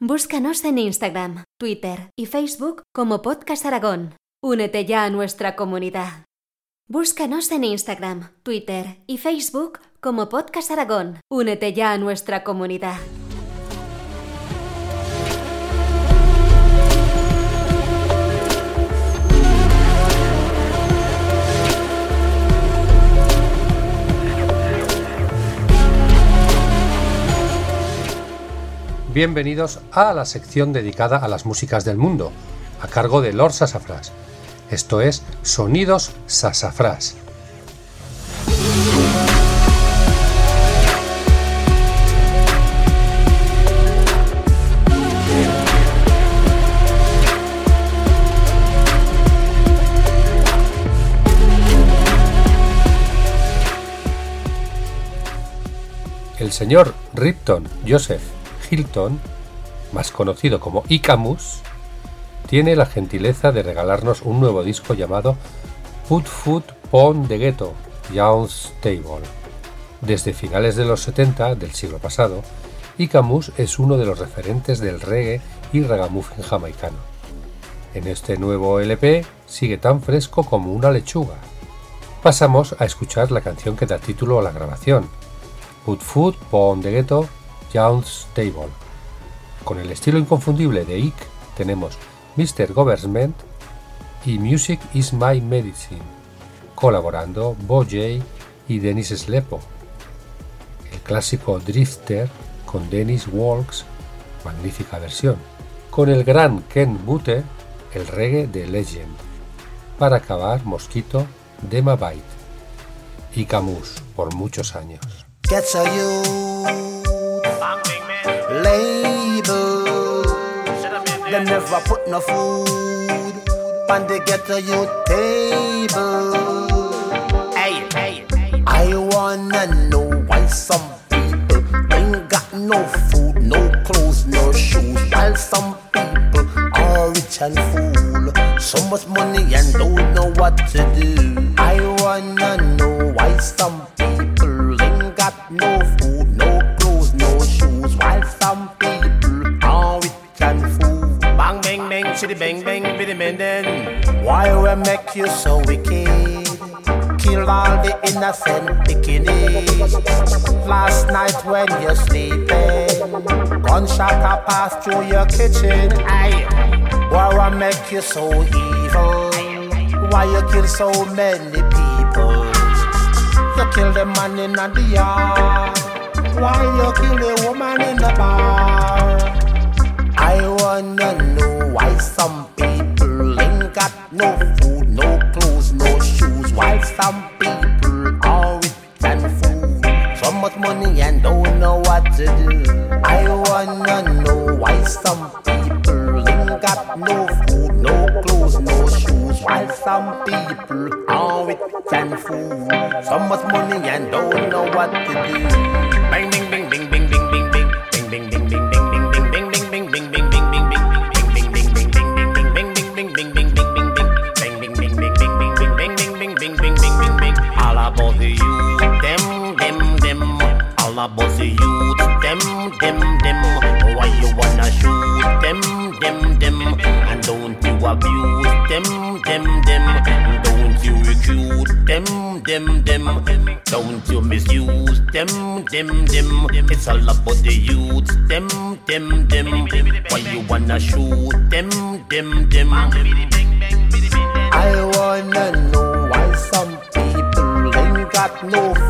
Búscanos en Instagram, Twitter y Facebook como Podcast Aragón. Únete ya a nuestra comunidad. Búscanos en Instagram, Twitter y Facebook como Podcast Aragón. Únete ya a nuestra comunidad. Bienvenidos a la sección dedicada a las músicas del mundo, a cargo de Lord Sassafras. Esto es Sonidos Sassafras. El señor Ripton Joseph Hilton, más conocido como Icamus, tiene la gentileza de regalarnos un nuevo disco llamado Put Food Pon de Ghetto, Jones Table. Desde finales de los 70 del siglo pasado, Icamus es uno de los referentes del reggae y ragamuffin jamaicano. En este nuevo LP sigue tan fresco como una lechuga. Pasamos a escuchar la canción que da título a la grabación, Put Food Pon de Ghetto, Jones Table. Con el estilo inconfundible de Ike tenemos Mr. Government y Music is My Medicine, colaborando Bo J y Dennis Slepo. El clásico Drifter con Dennis Walks, magnífica versión. Con el gran Ken Butte, el reggae de Legend. Para acabar, Mosquito de Mabite y Camus por muchos años. Label. Them never put no food on the ghetto youth table. Hey, hey, I wanna know why some people ain't got no food, no clothes, no shoes, while some people are rich and full. So much money and don't know what to do. I wanna know why some some people are rich and full. Bang, bang, bang, chitty, bang, bang, bitty, bang, then. Why we make you so wicked? Kill all the innocent bikini. Last night when you're sleeping, gunshot a pass through your kitchen. Aye. Why we make you so evil? Why you kill so many people? You kill the man in the yard. Why you kill a woman in the bar? I wanna know why some people ain't got no food, no clothes, no shoes. Why some people are rich and full, so much money and don't know what to do. I wanna know why some people ain't got no food, no clothes, no shoes. While some people are rich and full, so much money and don't know what to do. Them, them, them? And don't you abuse them, them, them? Don't you recruit them, them, them? Don't you misuse them, them, them? It's all about the youth, them, them, them. Why you wanna shoot them, them, them? I wanna know why some people ain't got no no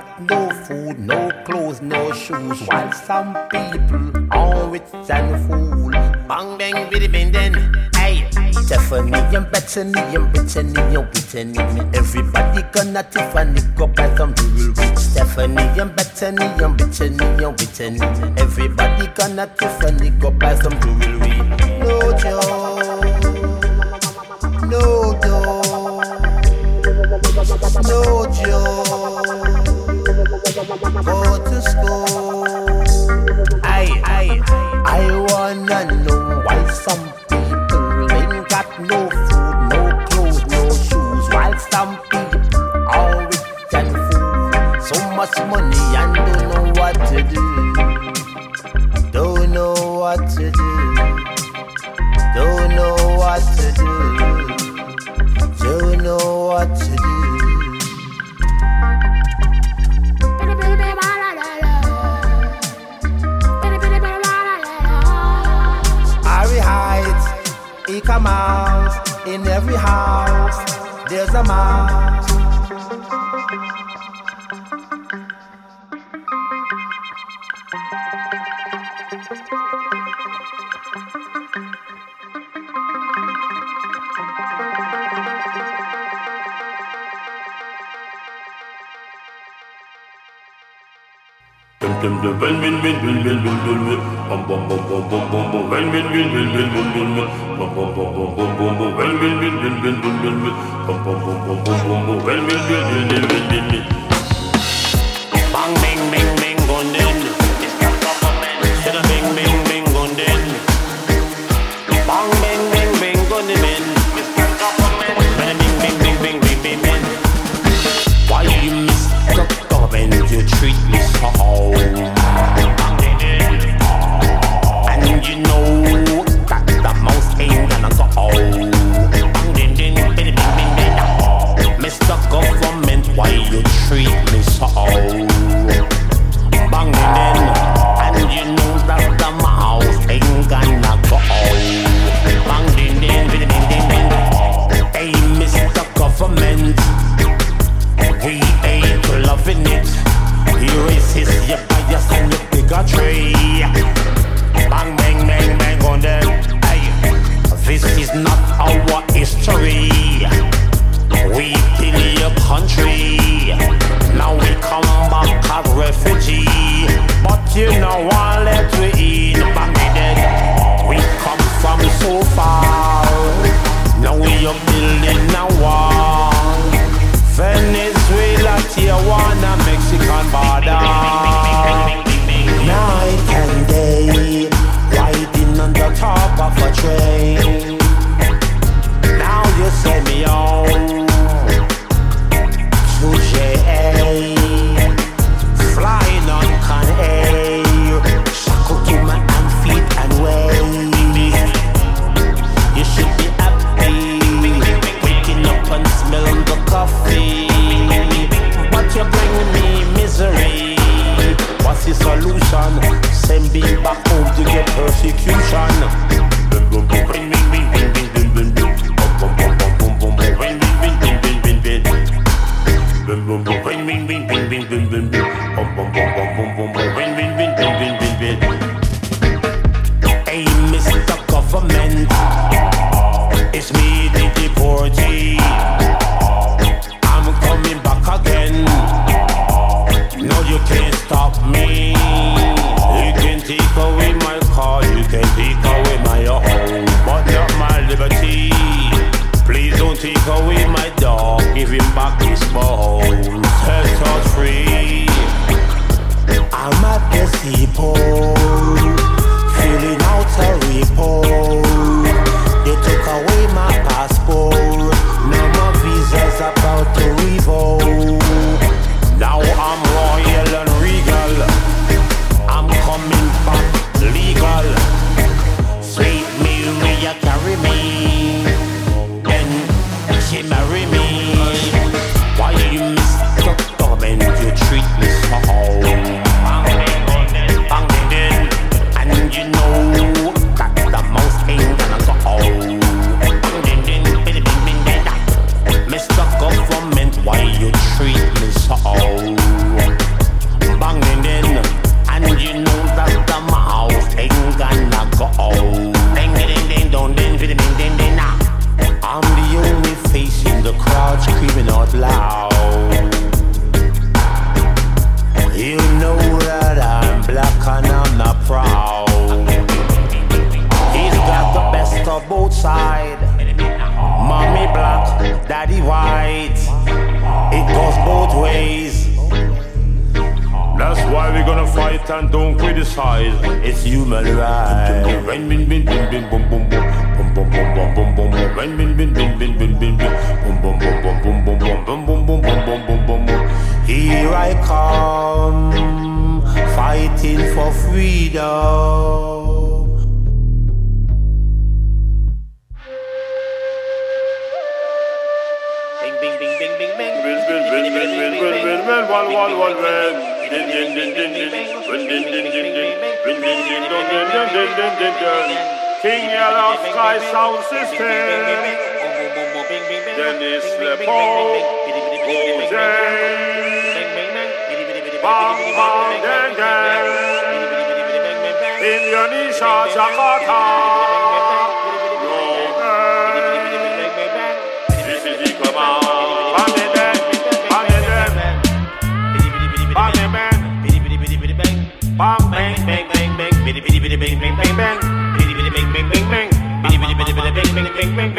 got no food, no clothes, no shoes. While some people are rich and full. Bang bang biddy bang then, hey. Stephanie and Bethany and Brittany and Whitney. Everybody gonna Tiffany go buy some jewelry. Stephanie and Bethany and Brittany and Whitney. Everybody gonna Tiffany go buy some jewelry. No joke, no joke, no joke. Go to school. I, I, I wanna dem de ben bin bin bin bin bin bin bin bom bom bom bom bom bom bom ben bin bin bin bin bin bin bin bom bom bom bom bom bom bom ben bin bin bin bin bin bin bin bom bom bom bom bom bom bom ben bin bin bin bin bin bin bin treat me so? Bang then, and you know that the mouse ain't gonna go. Bang ding ding ding ding ding. Hey, Mr. Government, we ain't loving it. You racist, you bias, and you bigotry. Bang bang bang bang on them. Hey, this is not our history. We your country. Now we come back as refugee. But you let we in Bangladesh. We come from so far. Now we are building a wall. Venezuela, Tijuana, Mexican border. It's me, the deportee. I'm coming back again. No, you can't stop me. You can take away my car, you can take away my home, but not my liberty. Please don't take away my dog, give him back his bone. Set us free. I'm at the seaport, we're fight and don't criticize. It's human rights. Bin, bin, bin, bin, boom, boom, boom. Boom, boom, boom, boom, boom, boom. Boom, boom, boom, boom, boom, boom, boom. Boom, boom, boom, boom, boom, boom, boom, boom. Here I come, fighting for freedom. London, King Yellow Sky Sound System. Dennis Bang Bang Indonesia, Jakarta. make wing.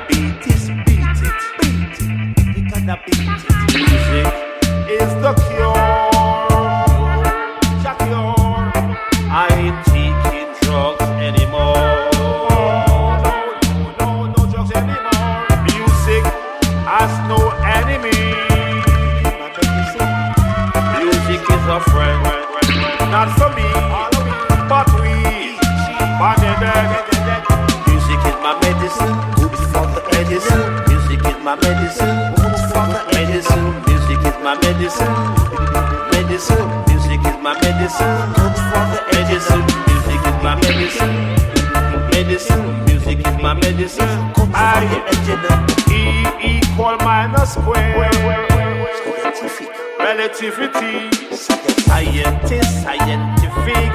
beat it, beat it, beat it. You gotta beat it. Relativity, scientist, scientific,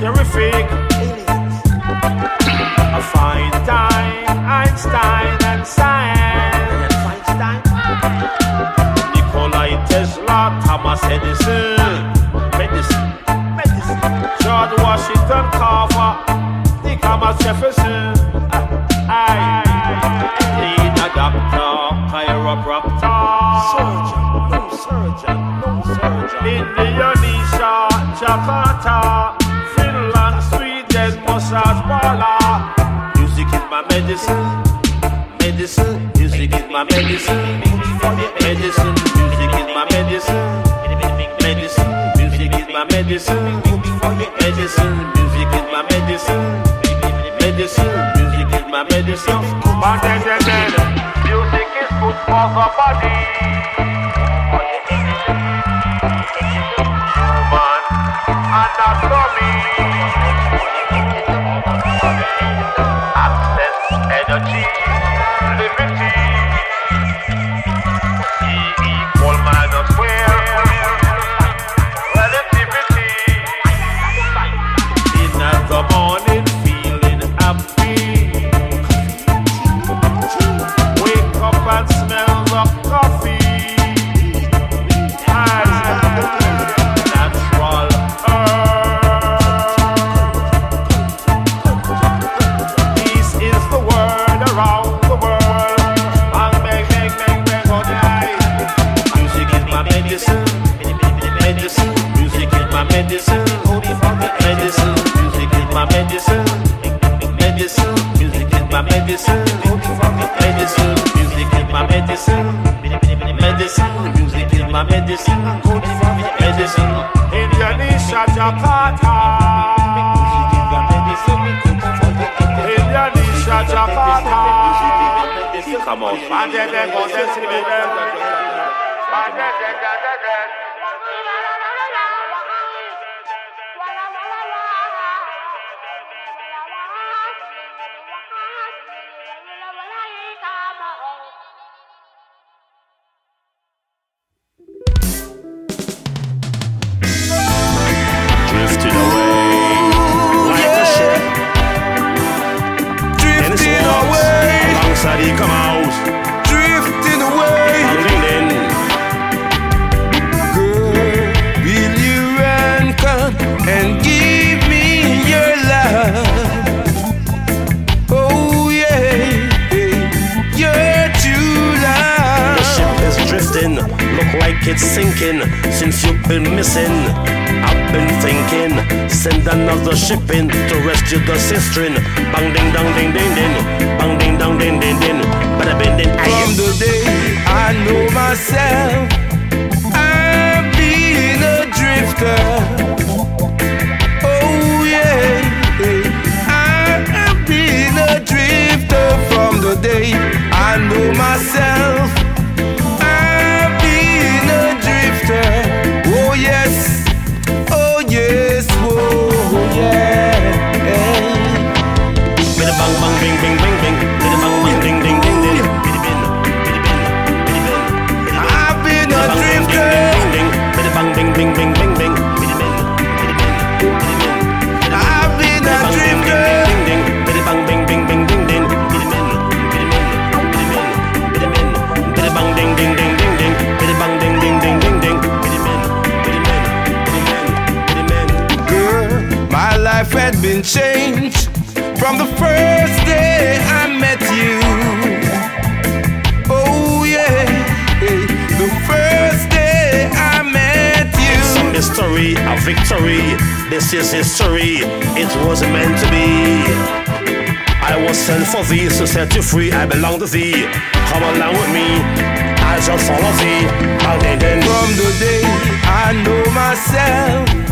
terrific. I find time, Einstein and science. Nikolai Tesla, Thomas Edison, medicine, medicine. George Washington Carver, Thomas Jefferson. I, I, I, I, I, I, I, I, I, surgeon, no surgeon, no surgeon. Indonesia, Jakarta, Finland, Sweden, Mosasbala. Music is my medicine, medicine. Music is my medicine, medicine. Music is my medicine, medicine. Music is my medicine, medicine. Music is my medicine, medicine. Music is my medicine for somebody. Woman, and that's for me. Padre de José Silvestre. Another ship in to rescue the sister. Bang ding dong ding ding ding, bang ding dong ding ding ding, bada bing ding. From the day I know myself, life had been changed from the first day I met you. Oh yeah, the first day I met you. History, a victory. This is history. It was meant to be. I was sent for thee to set you free. I belong to thee. Come along with me. I shall follow thee. Ding. From the day I know myself,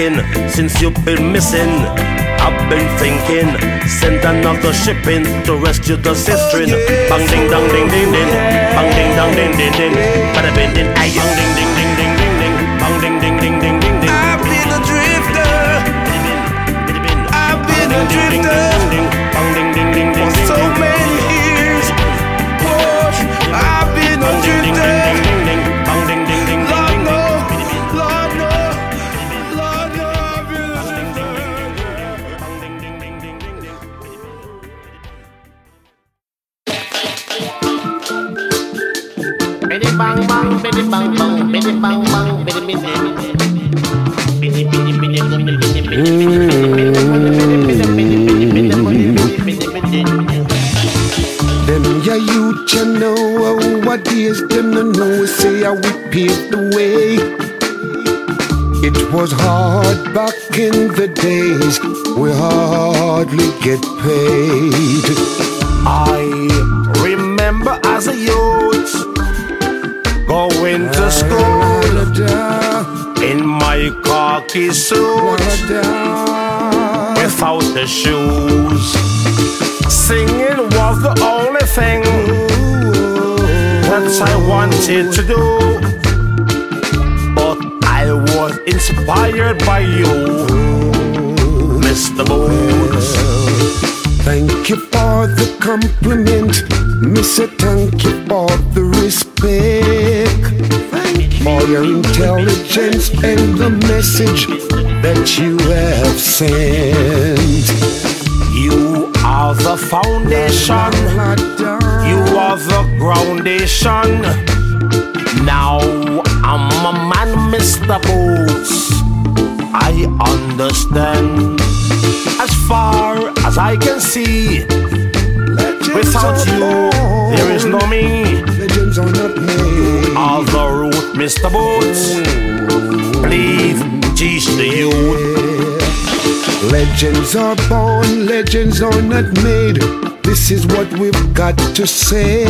it's sinking since you've been missing. I've been thinking, send another ship in to rescue the sister. Bang ding dong ding ding ding, bang ding dong ding ding ding, bada bing ding, ay bang ding ding ding ding ding ding, bang ding ding ding ding ding ding. I've been a drifter. I've been a drifter you know oh, what days them no know say I we paved the way. It was hard back in the days we hardly get paid. I remember as a youth going to school in my khaki suit without the shoes. Singing was the only thing that I wanted to do. But I was inspired by you, Mr. Boots. Thank you for the compliment, Mr. Thank you for the respect, for your intelligence and the message that you have sent. You are the foundation. You are the groundation. Now I'm a man, Mr. Boots. I understand. As far as I can see, without you, there is no me. Legends are not made. All the root, Mr. Boots. Please teach the youth. Legends are born, legends are not made. This is what we've got to say.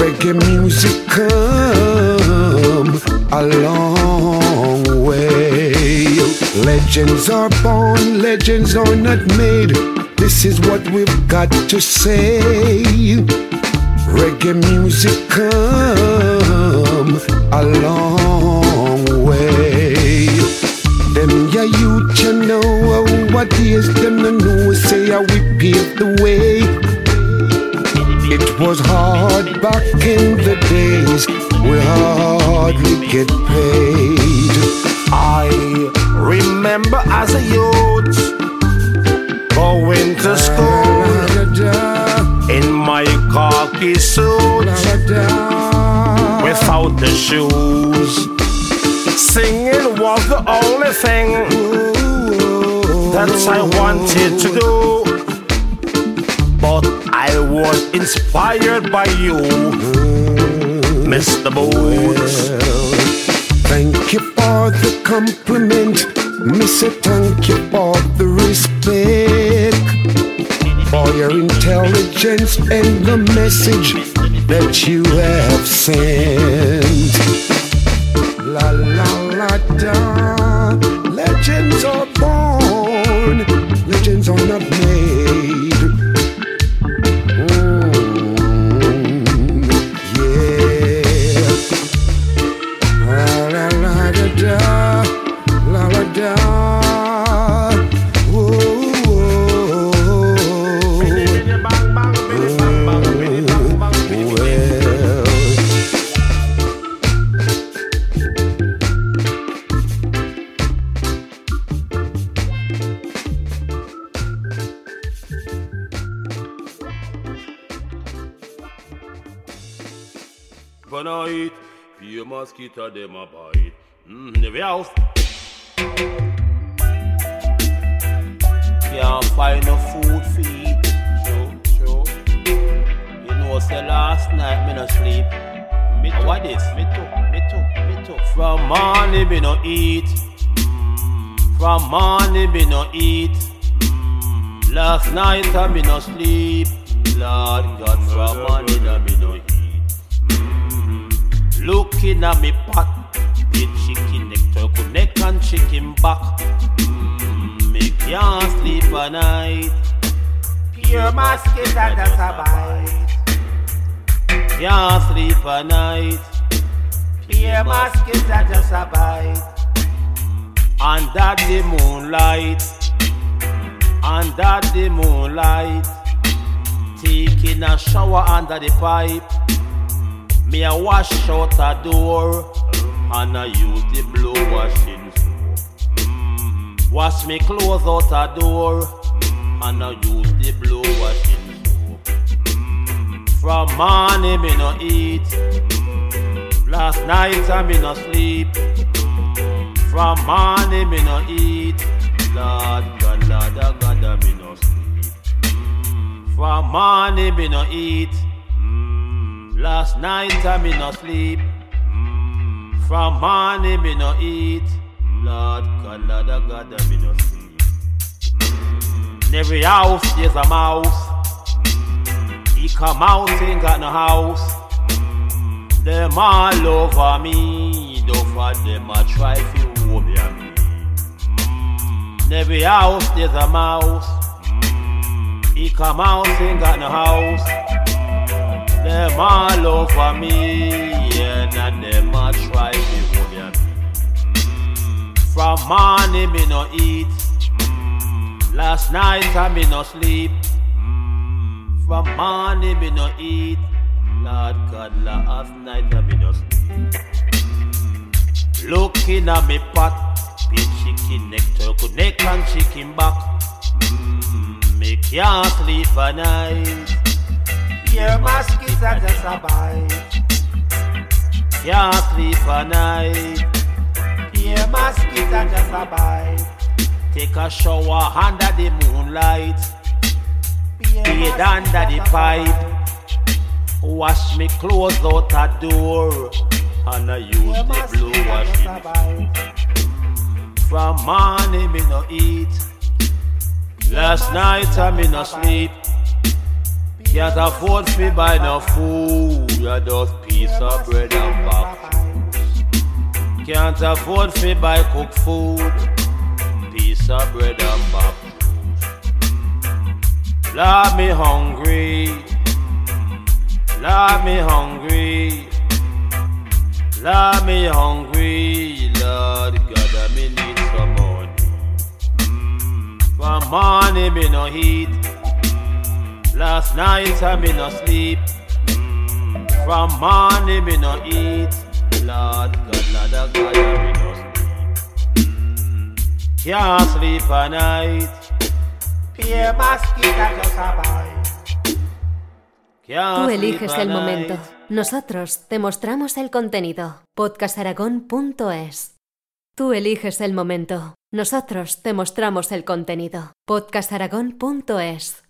reggae music come a long way. Legends are born, legends are not made. This is what we've got to say. Reggae music come a long is them no know say how we paved the way. It was hard back in the days we hardly get paid. I remember as a youth going to school in my khaki suit without the shoes. Singing was the only thing that I wanted to do. But I was inspired by you, Mr. Boots. Thank you for the compliment. Miss it, thank you for the respect. For your intelligence and the message that you have sent. La la la da. Good night, few mosquito them a bite. Mm, house. Can't find no food for eat. True, true. You know, say last night me no sleep. Me too. What this? Me too, me too, me too. From morning me no eat. Mm, From morning me no eat. Mm, Last night I me no sleep. Lord God, from morning I me no eat. Looking at me pot, the chicken neck, turkey neck and chicken back. Mm, me can't sleep at night. Pure mosquito that's a bite. Can't sleep at night. Pure mosquito just a bite. Under the moonlight, under the moonlight, taking a shower under the pipe. Me a wash out a door and I use the blow washing soap. Wash me clothes out a door and I use the blow washing soap. From morning me no eat. Last night I me no sleep. From morning me no eat. Lord God, Lord God, I me no sleep. From morning me no eat. Last night I me no sleep. Mm, From morning me no eat. Lord God, Lord oh God, I me no sleep. Mm, In every house there's a mouse. Mm, He come out ain't got no house. Mm, Them all over me. Don't for them I try to hold me. In every house there's a mouse. He come out ain't got no house. Them all over me, yeah, and them a try me. Mm, From morning me no eat, Mm, last night I me no sleep. Mm, From morning me no eat, Lord God, last night I me no sleep. Looking at me pot, big chicken neck, turkey neck and chicken back. Me can't sleep at night. Your mosquito just a bite. Can't sleep at night. Your mosquito just a bite. Take a shower under the moonlight. Bathe under the pipe. Wash me clothes out a door. And I use the blue washing. From morning me no eat. Last night I me no sleep. Can't afford to buy no food, you just piece of bread and baptist. Can't afford to buy cook food, piece of bread and baptist. Lord me hungry, Lord me hungry, Lord me hungry, Lord God, I me need some money. Mm, for money me no eat. Last night I me no sleep. From morning me no eat. Lord God, Lord of God, I me no sleep. Can't sleep at night. Pie masquita just a bite. Can't Tú eliges el night. momento. Nosotros te mostramos el contenido. podcastaragón.es Tú eliges el momento. Nosotros te mostramos el contenido. podcastaragón.es